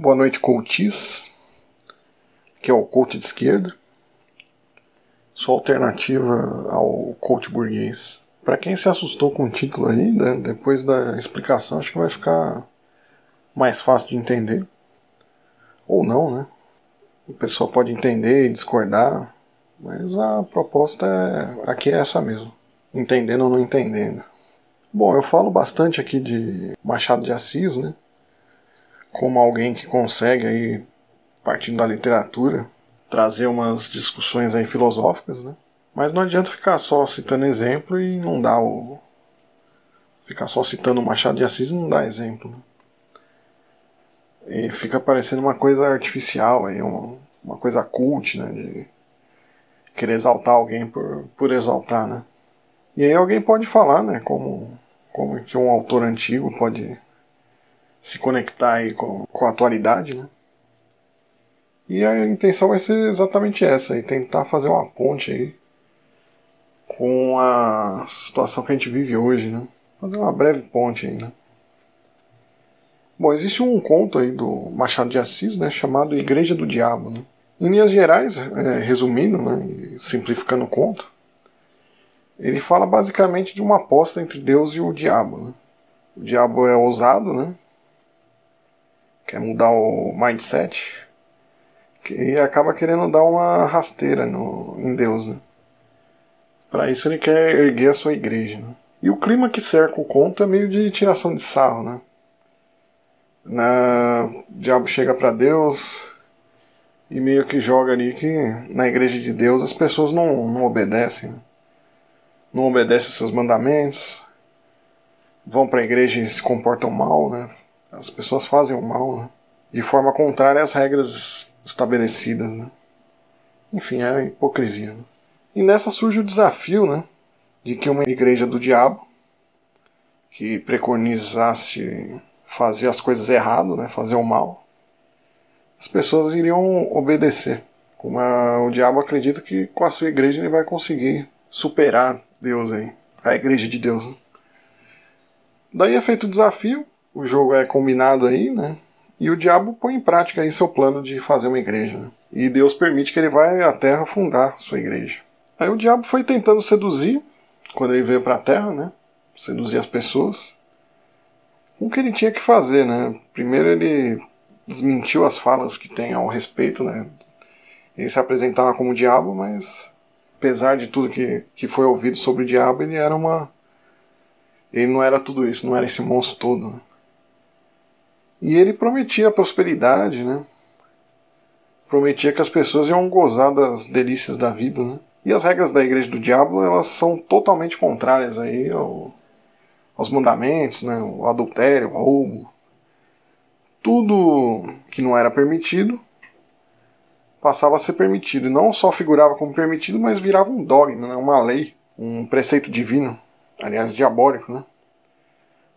Boa noite, coaches, que é o coach de esquerda. Sua alternativa ao coach burguês. Para quem se assustou com o título aí, né, depois da explicação, acho que vai ficar mais fácil de entender. Ou não, né? O pessoal pode entender e discordar, mas a proposta é, aqui é essa mesmo. Entendendo ou não entendendo. Bom, eu falo bastante aqui de Machado de Assis, né? Como alguém que consegue aí, partindo da literatura, trazer umas discussões aí filosóficas, né? Mas não adianta ficar só citando exemplo e não dar o. Ficar só citando Machado de Assis e não dá exemplo. Né? E fica parecendo uma coisa artificial aí, uma, uma coisa cult, né? De querer exaltar alguém por, por exaltar, né? E aí alguém pode falar, né? Como, como que um autor antigo pode se conectar aí com, com a atualidade, né? E a intenção vai ser exatamente essa, aí, tentar fazer uma ponte aí com a situação que a gente vive hoje, né? Fazer uma breve ponte aí, né? Bom, existe um conto aí do Machado de Assis, né, chamado Igreja do Diabo, né? Em linhas gerais, é, resumindo, né, e simplificando o conto, ele fala basicamente de uma aposta entre Deus e o diabo. Né? O diabo é ousado, né? Quer mudar o mindset e acaba querendo dar uma rasteira no, em Deus. Né? Para isso ele quer erguer a sua igreja. Né? E o clima que cerca o conto é meio de tiração de sarro. Né? Na, o diabo chega para Deus e meio que joga ali que na igreja de Deus as pessoas não, não obedecem. Né? Não obedecem os seus mandamentos, vão para a igreja e se comportam mal, né? As pessoas fazem o mal né? de forma contrária às regras estabelecidas. Né? Enfim, é hipocrisia. Né? E nessa surge o desafio né, de que uma igreja do diabo, que preconizasse fazer as coisas errado, né, fazer o mal, as pessoas iriam obedecer. Como a, o diabo acredita que com a sua igreja ele vai conseguir superar Deus aí, a igreja de Deus. Né? Daí é feito o desafio, o jogo é combinado aí, né? E o diabo põe em prática aí seu plano de fazer uma igreja. Né? E Deus permite que ele vá à terra fundar sua igreja. Aí o diabo foi tentando seduzir, quando ele veio para a terra, né? Seduzir as pessoas. O que ele tinha que fazer, né? Primeiro ele desmentiu as falas que tem ao respeito, né? Ele se apresentava como diabo, mas apesar de tudo que, que foi ouvido sobre o diabo, ele era uma. Ele não era tudo isso, não era esse monstro todo. Né? E ele prometia prosperidade, né? Prometia que as pessoas iam gozar das delícias da vida, né? E as regras da igreja do diabo, elas são totalmente contrárias aí ao, aos mandamentos, né? O adultério, o roubo. Tudo que não era permitido passava a ser permitido. E não só figurava como permitido, mas virava um dogma, né? uma lei, um preceito divino, aliás, diabólico, né?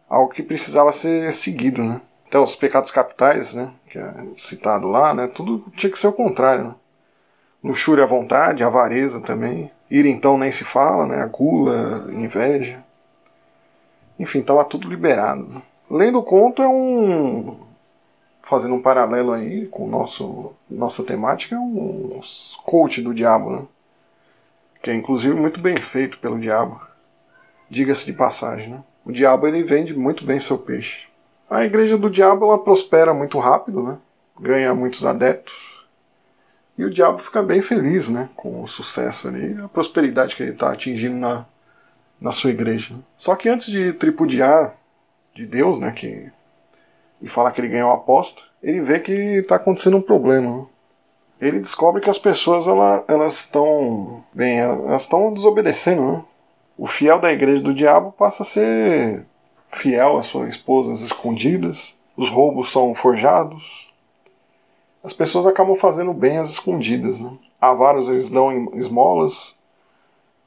Algo que precisava ser seguido, né? Até os pecados capitais, né, que é citado lá, né, tudo tinha que ser o contrário. Né? Luxúria à vontade, avareza também. Ir então nem se fala, né, a gula, inveja. Enfim, estava tudo liberado. Né? Lendo o conto é um. Fazendo um paralelo aí com nosso, nossa temática, é um coach do diabo, né? Que é inclusive muito bem feito pelo diabo. Diga-se de passagem, né? O diabo ele vende muito bem seu peixe. A igreja do diabo ela prospera muito rápido, né? ganha muitos adeptos. E o diabo fica bem feliz né? com o sucesso ali, a prosperidade que ele está atingindo na, na sua igreja. Só que antes de tripudiar de Deus, né, que, e falar que ele ganhou a aposta, ele vê que está acontecendo um problema. Né? Ele descobre que as pessoas ela, elas estão bem, elas estão desobedecendo. Né? O fiel da igreja do diabo passa a ser fiel às suas esposas escondidas, os roubos são forjados. As pessoas acabam fazendo bem às escondidas. Né? Avaros eles dão esmolas,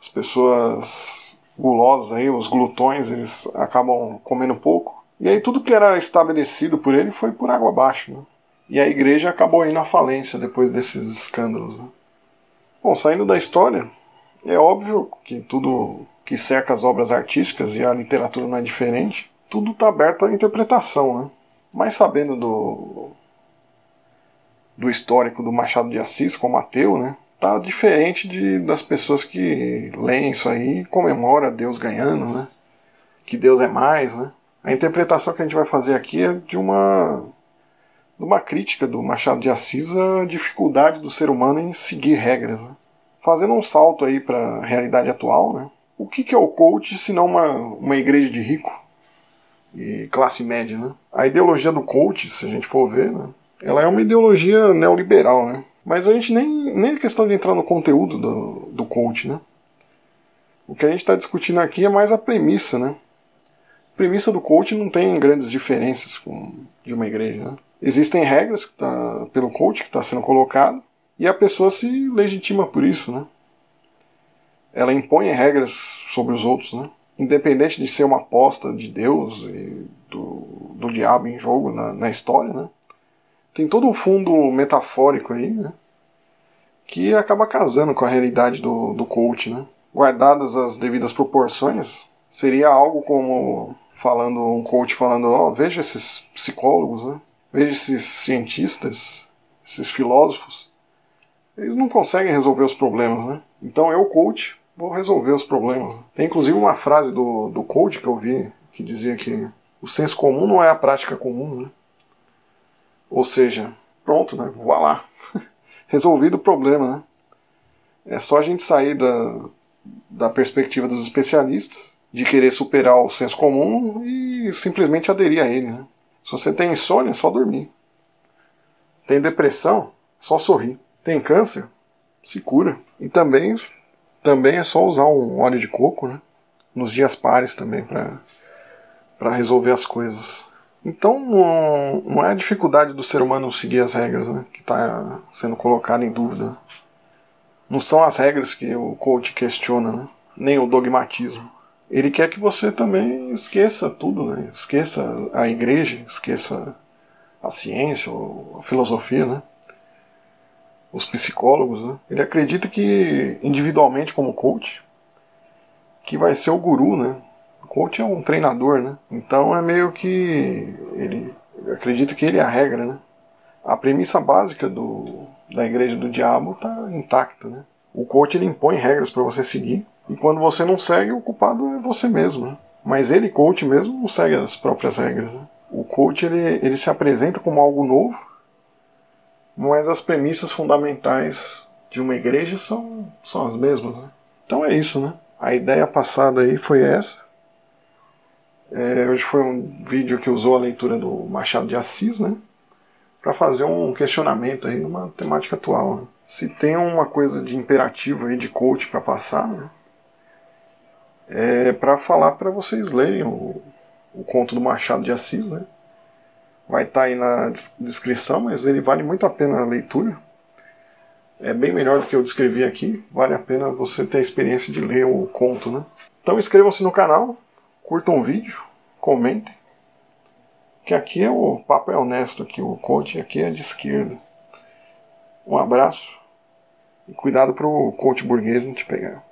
as pessoas gulosas, aí, os glutões, eles acabam comendo pouco. E aí tudo que era estabelecido por ele foi por água abaixo. Né? E a igreja acabou indo à falência depois desses escândalos. Né? Bom, saindo da história, é óbvio que tudo que cerca as obras artísticas, e a literatura não é diferente, tudo está aberto à interpretação, né? Mas sabendo do, do histórico do Machado de Assis como ateu, né? Tá diferente de, das pessoas que leem isso aí e comemoram Deus ganhando, né? Que Deus é mais, né? A interpretação que a gente vai fazer aqui é de uma de uma crítica do Machado de Assis à dificuldade do ser humano em seguir regras. Né? Fazendo um salto aí para a realidade atual, né? O que, que é o coach se não uma, uma igreja de rico e classe média? Né? A ideologia do coach, se a gente for ver, né? ela é uma ideologia neoliberal, né? mas a gente nem, nem é questão de entrar no conteúdo do, do coach. Né? O que a gente está discutindo aqui é mais a premissa, né? A premissa do coach não tem grandes diferenças com de uma igreja. Né? Existem regras que tá, pelo coach que está sendo colocado e a pessoa se legitima por isso, né? Ela impõe regras sobre os outros, né? Independente de ser uma aposta de Deus e do, do diabo em jogo na, na história, né? Tem todo um fundo metafórico aí, né? Que acaba casando com a realidade do, do coach, né? Guardadas as devidas proporções, seria algo como falando um coach falando, ó, oh, veja esses psicólogos, né? Veja esses cientistas, esses filósofos, eles não conseguem resolver os problemas, né? Então eu, coach, vou resolver os problemas. Tem inclusive uma frase do, do coach que eu vi que dizia que o senso comum não é a prática comum, né? Ou seja, pronto, né? Vou lá. Resolvido o problema, né? É só a gente sair da, da perspectiva dos especialistas, de querer superar o senso comum e simplesmente aderir a ele, né? Se você tem insônia, é só dormir. Tem depressão, é só sorrir. Tem câncer, se cura. E também, também é só usar um óleo de coco, né? Nos dias pares também para resolver as coisas. Então não, é a dificuldade do ser humano seguir as regras né, que está sendo colocada em dúvida. Não são as regras que o coach questiona, né, nem o dogmatismo ele quer que você também esqueça tudo, né? esqueça a igreja, esqueça a ciência, a filosofia, né? Os psicólogos. Né? Ele acredita que individualmente como coach, que vai ser o guru, né? O coach é um treinador, né? Então é meio que ele acredita que ele é a regra, né? A premissa básica do, da igreja do diabo está intacta, né? O coach ele impõe regras para você seguir e quando você não segue, o culpado é você mesmo. Né? Mas ele, coach mesmo, não segue as próprias regras. Né? O coach ele, ele se apresenta como algo novo, mas as premissas fundamentais de uma igreja são, são as mesmas. Né? Então é isso, né? A ideia passada aí foi essa. É, hoje foi um vídeo que usou a leitura do Machado de Assis, né? Para fazer um questionamento aí numa temática atual. Né? Se tem uma coisa de imperativo aí de coach para passar, né? é, para falar para vocês lerem o, o, conto do Machado de Assis, né? Vai estar tá aí na descrição, mas ele vale muito a pena a leitura. É bem melhor do que eu descrevi aqui. Vale a pena você ter a experiência de ler o conto, né? Então inscrevam-se no canal, curtam o vídeo, comentem. Que aqui é o papo é honesto aqui, o coach aqui é de esquerda. Um abraço e cuidado para o coach burguês não te pegar.